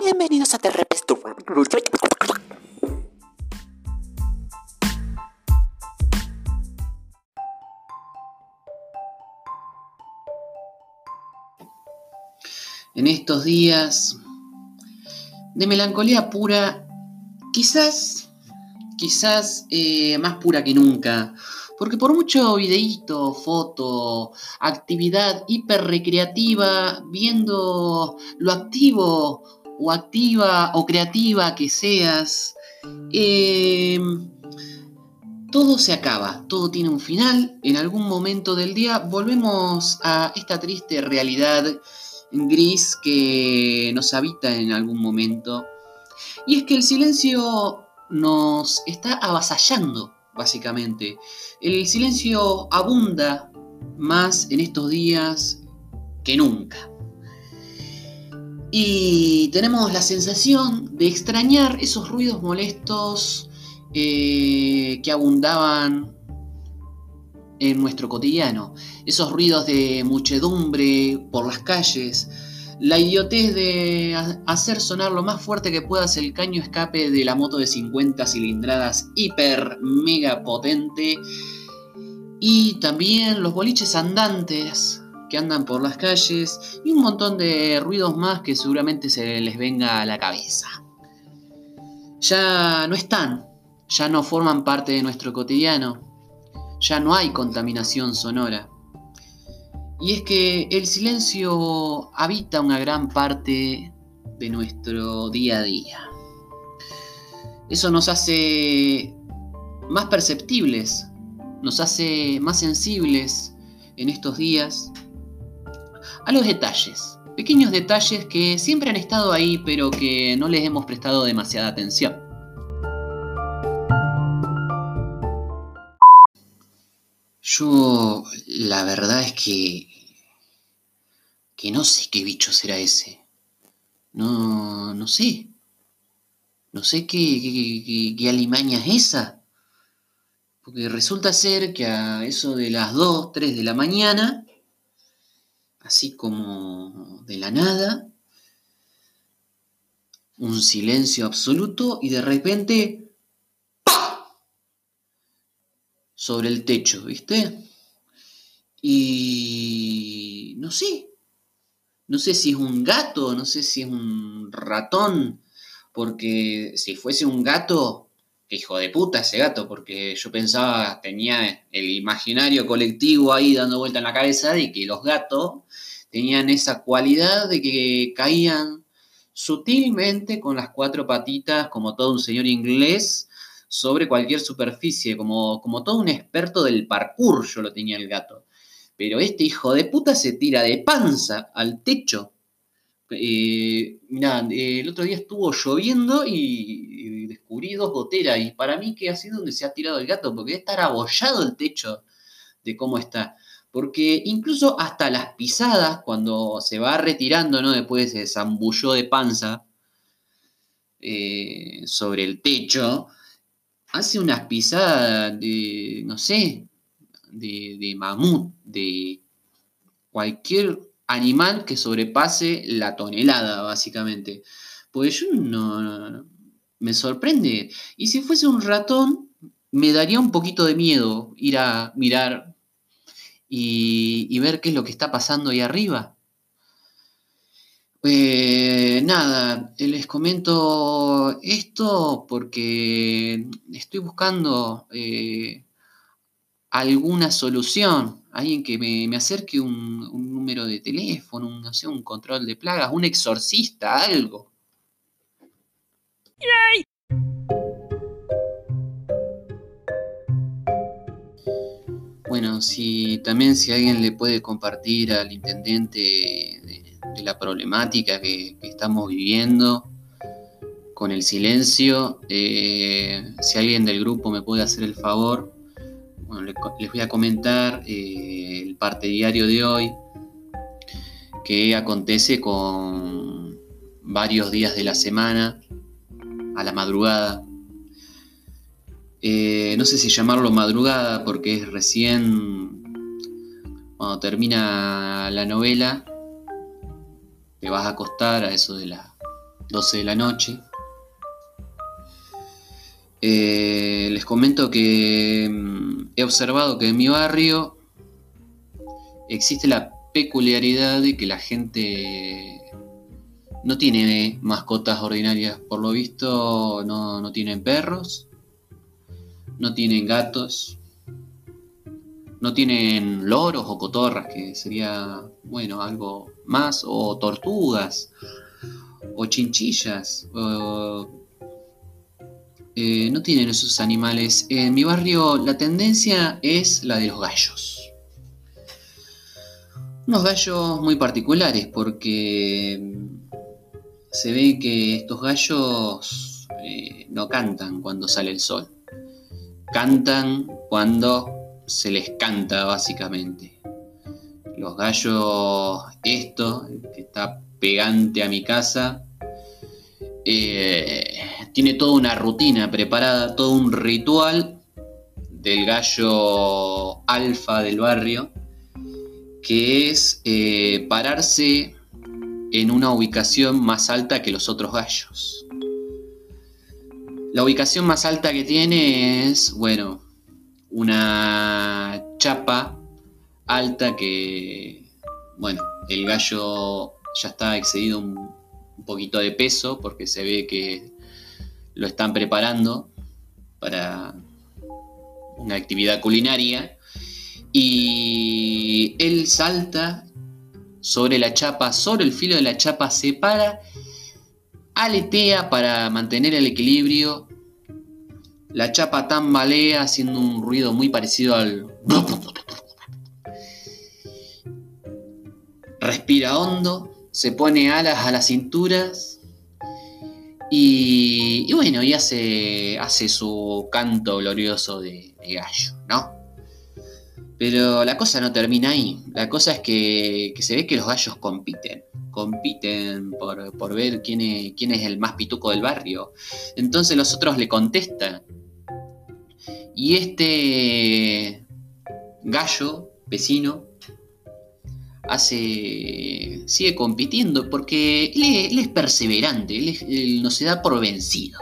Bienvenidos a Terrepes. En estos días de melancolía pura, quizás, quizás eh, más pura que nunca, porque por mucho videíto, foto, actividad hiper recreativa, viendo lo activo o activa o creativa que seas, em, todo se acaba, todo tiene un final. En algún momento del día volvemos a esta triste realidad gris que nos habita en algún momento. Y es que el silencio nos está avasallando, básicamente. El silencio abunda más en estos días que nunca. Y tenemos la sensación de extrañar esos ruidos molestos eh, que abundaban en nuestro cotidiano. Esos ruidos de muchedumbre por las calles, la idiotez de hacer sonar lo más fuerte que puedas el caño escape de la moto de 50 cilindradas hiper mega potente y también los boliches andantes que andan por las calles y un montón de ruidos más que seguramente se les venga a la cabeza. Ya no están, ya no forman parte de nuestro cotidiano, ya no hay contaminación sonora. Y es que el silencio habita una gran parte de nuestro día a día. Eso nos hace más perceptibles, nos hace más sensibles en estos días a los detalles, pequeños detalles que siempre han estado ahí pero que no les hemos prestado demasiada atención. Yo la verdad es que que no sé qué bicho será ese. No, no sé. No sé qué, qué, alimaña es esa. Porque resulta ser que a eso de las 2, 3 de la mañana, así como de la nada, un silencio absoluto y de repente sobre el techo, ¿viste? Y no sé, no sé si es un gato, no sé si es un ratón, porque si fuese un gato, hijo de puta ese gato, porque yo pensaba, tenía el imaginario colectivo ahí dando vuelta en la cabeza de que los gatos tenían esa cualidad de que caían sutilmente con las cuatro patitas como todo un señor inglés sobre cualquier superficie, como, como todo un experto del parkour, yo lo tenía el gato. Pero este hijo de puta se tira de panza al techo. Eh, mirá, el otro día estuvo lloviendo y, descubrí dos goteras. Y para mí que ha sido donde se ha tirado el gato, porque debe estar abollado el techo de cómo está. Porque incluso hasta las pisadas, cuando se va retirando, ¿no? Después se zambulló de panza eh, sobre el techo, hace unas pisadas de, no sé, de, mamut, de cualquier animal que sobrepase la tonelada, básicamente. Pues yo no, me sorprende. Y si fuese un ratón, me daría un poquito de miedo ir a mirar y, ver qué es lo que está pasando ahí arriba. Eh, nada, les comento esto porque estoy buscando eh, alguna solución, alguien que me, acerque un, número de teléfono, no sé, un control de plagas, un exorcista, algo. Bueno, si también si alguien le puede compartir al intendente de la problemática que, estamos viviendo con el silencio. Eh, si alguien del grupo me puede hacer el favor, bueno, les, voy a comentar eh, el parte diario de hoy, que acontece con varios días de la semana, a la madrugada. Eh, no sé si llamarlo madrugada porque es recién cuando termina la novela te vas a acostar a eso de las 12 de la noche. Eh, les comento que mm, he observado que en mi barrio existe la peculiaridad de que la gente no tiene mascotas ordinarias. Por lo visto no, no tienen perros, no tienen gatos, no tienen loros o cotorras, que sería, bueno, algo más, o tortugas, o chinchillas, eh, no tienen esos animales. En mi barrio la tendencia es la de los gallos. Unos gallos muy particulares porque se ve que estos gallos eh, no cantan cuando sale el sol. Cantan cuando se les canta básicamente. Los gallos, esto, que está pegante a mi casa, eh, tiene toda una rutina preparada, todo un ritual del gallo alfa del barrio, que es eh, pararse en una ubicación más alta que los otros gallos. La ubicación más alta que tiene es, bueno, una chapa alta que, bueno, el gallo ya está excedido un, poquito de peso porque se ve que lo están preparando para una actividad culinaria y él salta sobre la chapa, sobre el filo de la chapa, se para, aletea para mantener el equilibrio la chapa tambalea haciendo un ruido muy parecido al... Respira hondo, se pone alas a las cinturas y, bueno, y hace, hace su canto glorioso de, gallo, ¿no? Pero la cosa no termina ahí. La cosa es que, se ve que los gallos compiten. Compiten por, por ver quién es, quién es el más pituco del barrio. Entonces los otros le contestan y este gallo vecino hace, sigue compitiendo porque él, es perseverante, él, no se da por vencido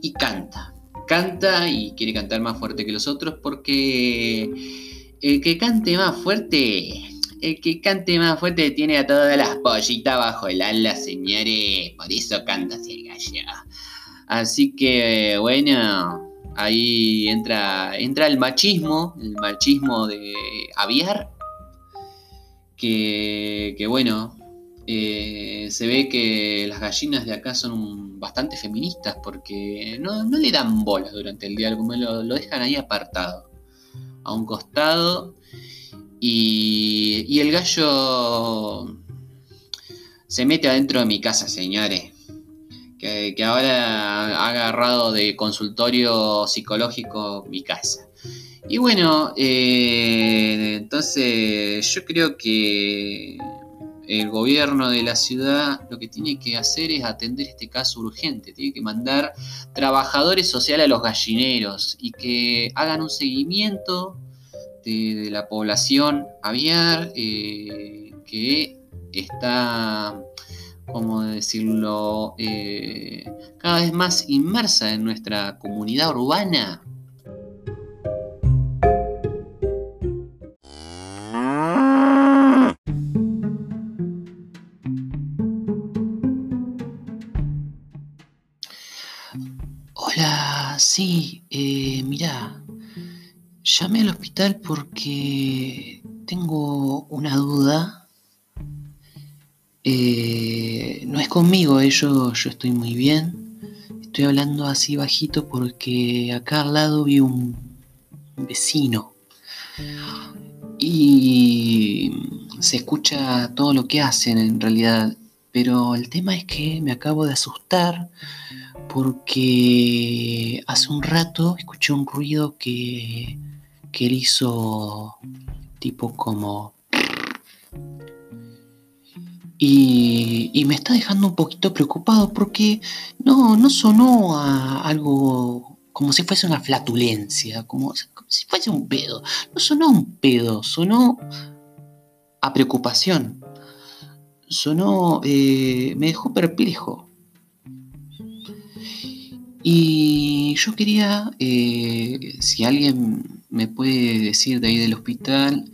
y canta. Canta y quiere cantar más fuerte que los otros porque el que cante más fuerte, el que cante más fuerte tiene a todas las pollitas bajo el ala, señores. Por eso canta así el gallo. Así que, bueno, ahí entra, entra el machismo, el machismo de aviar, que, bueno, eh, se ve que las gallinas de acá son bastante feministas porque no, le dan bolas durante el como lo, lo, dejan ahí apartado, a un costado, y, y el gallo se mete adentro de mi casa, señores que, ahora ha agarrado de consultorio psicológico mi casa. Y bueno, eh, entonces yo creo que el gobierno de la ciudad lo que tiene que hacer es atender este caso urgente, tiene que mandar trabajadores sociales a los gallineros y que hagan un seguimiento de, la población aviar eh, que está como decirlo?, eh, cada vez más inmersa en nuestra comunidad urbana. Hola, sí, eh, mira, llamé al hospital porque tengo una duda eh, no es conmigo, eh, yo, estoy muy bien. Estoy hablando así bajito porque acá al lado vi un vecino. Y se escucha todo lo que hacen en realidad. Pero el tema es que me acabo de asustar porque hace un rato escuché un ruido que, que él hizo tipo como y, me está dejando un poquito preocupado porque no, no sonó a algo como si fuese una flatulencia, como, si fuese un pedo. No sonó un pedo, sonó a preocupación. Sonó, eh, me dejó perplejo. Y yo quería, eh, si alguien me puede decir de ahí del hospital,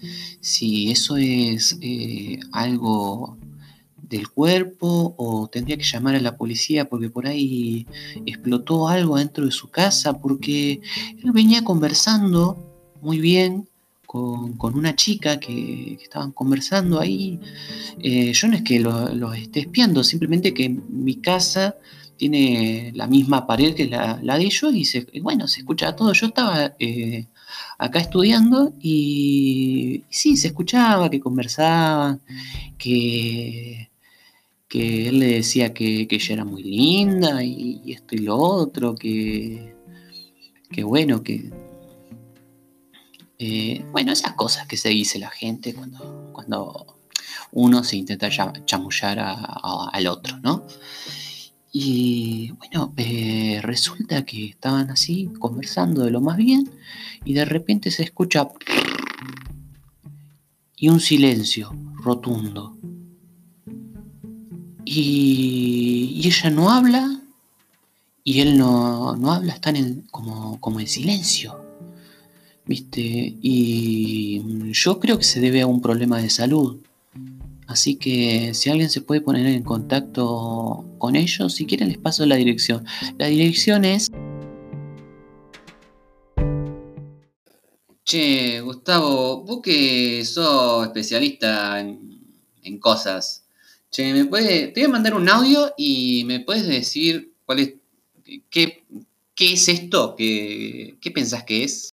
si eso es eh, algo del cuerpo o tendría que llamar a la policía porque por ahí explotó algo dentro de su casa, porque él venía conversando muy bien con, una chica que, estaban conversando ahí. Eh, yo no es que los lo esté espiando, simplemente que mi casa tiene la misma pared que la, de ellos y, se, bueno, se escucha todo. Yo estaba eh, acá estudiando y, sí, se escuchaba que conversaban, que, él le decía que, ella era muy linda y, esto y lo otro, que, que bueno, que... Eh, bueno, esas cosas que se dice la gente cuando, cuando uno se intenta chamullar al otro, ¿no? Y bueno, eh, resulta que estaban así conversando de lo más bien y de repente se escucha y un silencio rotundo. Y, ella no habla y él no, habla, están en, como, como en silencio. ¿Viste? Y yo creo que se debe a un problema de salud. Así que si alguien se puede poner en contacto con ellos, si quieren les paso la dirección. La dirección es... Che, Gustavo, vos que sos especialista en, cosas. Che, ¿me puede, te voy a mandar un audio y me puedes decir cuál es, qué, qué es esto, qué, qué pensás que es.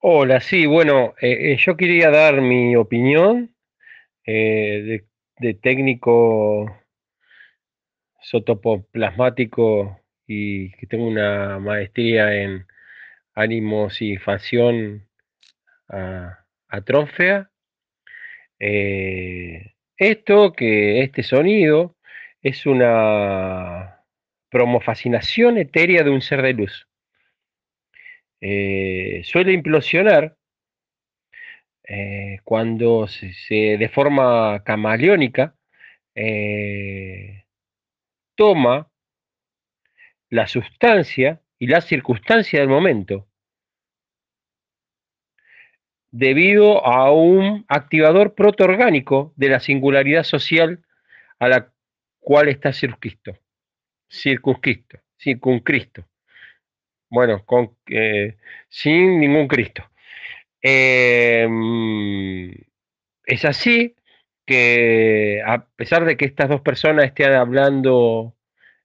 Hola, sí, bueno, eh, eh, yo quería dar mi opinión eh, de, técnico sotopoplasmático y que tengo una maestría en ánimos y facción atrófea. esto, que este sonido es una promofascinación etérea de un ser de luz. Eh, suele implosionar eh, cuando se, de forma camaleónica eh, toma la sustancia y la circunstancia del momento debido a un activador protoorgánico de la singularidad social a la cual está circunscrito, circunscrito, circunscrito bueno, con, eh, sin ningún Cristo. Em, es así que a pesar de que estas dos personas estén hablando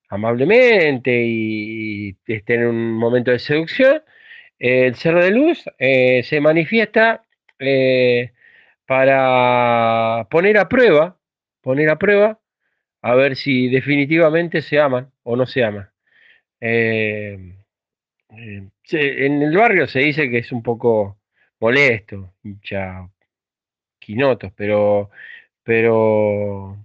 amablemente y, estén en un momento de seducción, el ser de luz eh, se manifiesta eh, para poner a prueba, poner a prueba, a ver si definitivamente se aman o no se aman. Eh, en el barrio se dice que es un poco molesto, hincha quinotos, pero, pero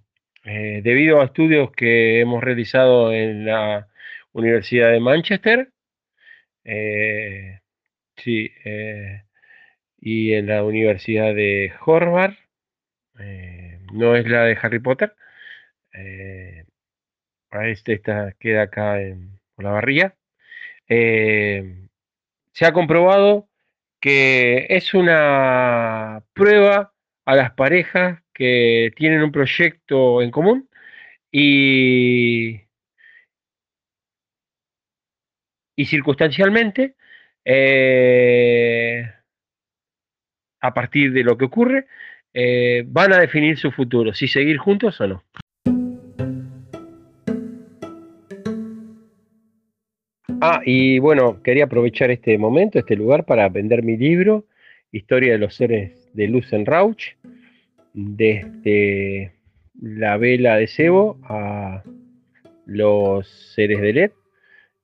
eh, debido a estudios que hemos realizado en la Universidad de Manchester, eh, sí, y en la Universidad de Harvard, no es la de Harry Potter, a este esta queda acá en, por la barría. Eh, se ha comprobado que es una prueba a las parejas que tienen un proyecto en común y, y circunstancialmente, eh, a partir de lo que ocurre, eh, van a definir su futuro, si seguir juntos o no. Ah, y bueno, quería aprovechar este momento, este lugar, para vender mi libro, Historia de los seres de luz en Rauch, desde la vela de cebo a los seres de LED,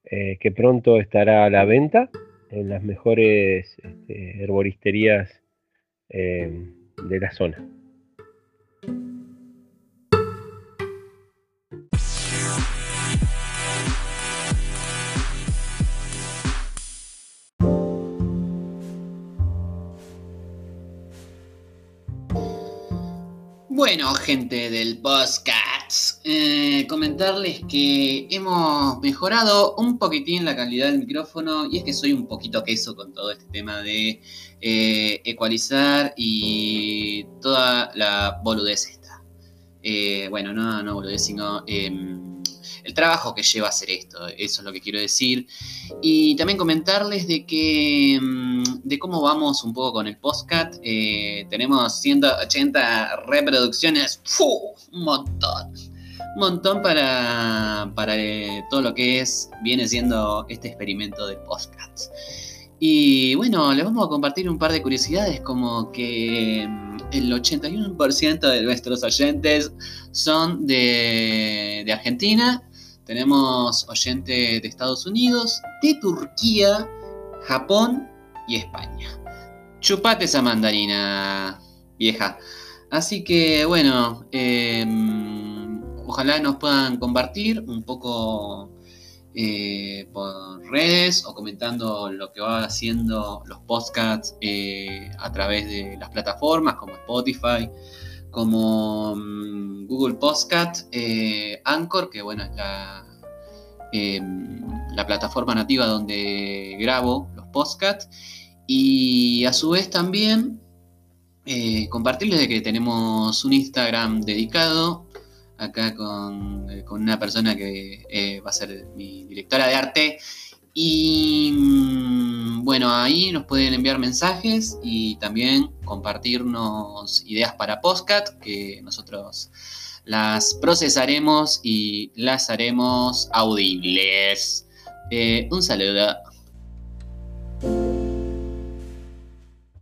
eh, que pronto estará a la venta en las mejores este, herboristerías eh, de la zona. Bueno, gente del podcast, eh, comentarles que hemos mejorado un poquitín la calidad del micrófono y es que soy un poquito queso con todo este tema de eh, ecualizar y toda la boludez esta. Eh, bueno, no, no boludez, sino em, el trabajo que lleva a hacer esto, eso es lo que quiero decir. Y también comentarles de que mm, de cómo vamos un poco con el podcast. Eh, tenemos 180 reproducciones, un montón. Un montón para, para eh, todo lo que es, viene siendo este experimento de podcast. Y bueno, les vamos a compartir un par de curiosidades, como que mm, el 81% de nuestros oyentes son de, de Argentina, tenemos oyentes de Estados Unidos, de Turquía, Japón y España. Chupate esa mandarina, vieja. Así que bueno, em, ojalá nos puedan compartir un poco eh, por redes o comentando lo que va haciendo los podcasts eh, a través de las plataformas como Spotify, como mm, Google Podcast, eh, Anchor, que bueno, es la, em, la plataforma nativa donde grabo los podcasts. Y a su vez también eh, compartirles de que tenemos un Instagram dedicado acá con, eh, una persona que va a ser mi directora de arte y mm, bueno, ahí nos pueden enviar mensajes y también compartirnos ideas para podcast que nosotros las procesaremos y las haremos audibles. Eh, un saludo.